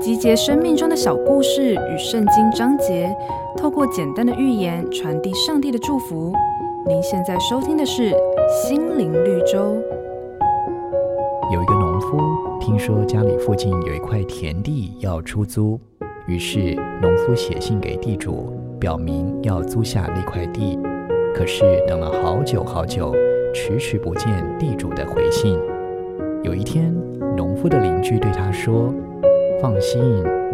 集结生命中的小故事与圣经章节，透过简单的寓言传递上帝的祝福。您现在收听的是《心灵绿洲》。有一个农夫听说家里附近有一块田地要出租，于是农夫写信给地主，表明要租下那块地。可是等了好久好久，迟迟不见地主的回信。有一天，农夫的邻居对他说：“放心，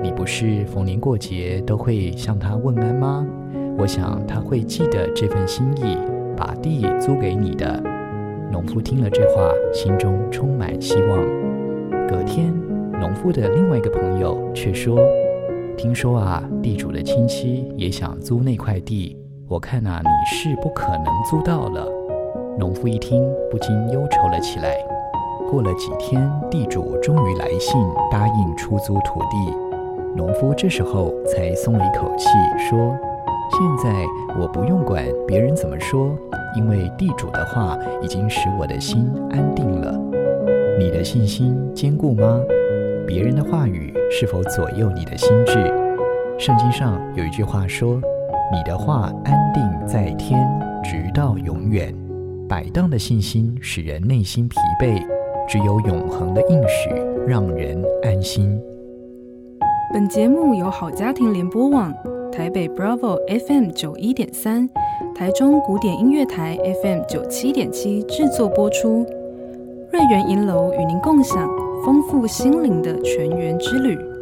你不是逢年过节都会向他问安吗？我想他会记得这份心意，把地租给你的。”农夫听了这话，心中充满希望。隔天，农夫的另外一个朋友却说：“听说啊，地主的亲戚也想租那块地。”我看呐、啊，你是不可能租到了。农夫一听，不禁忧愁了起来。过了几天，地主终于来信，答应出租土地。农夫这时候才松了一口气，说：“现在我不用管别人怎么说，因为地主的话已经使我的心安定了。你的信心坚固吗？别人的话语是否左右你的心智？圣经上有一句话说。”你的话安定在天，直到永远。摆荡的信心使人内心疲惫，只有永恒的应许让人安心。本节目由好家庭联播网、台北 Bravo FM 九一点三、台中古典音乐台 FM 九七点七制作播出。瑞源银楼与您共享丰富心灵的全员之旅。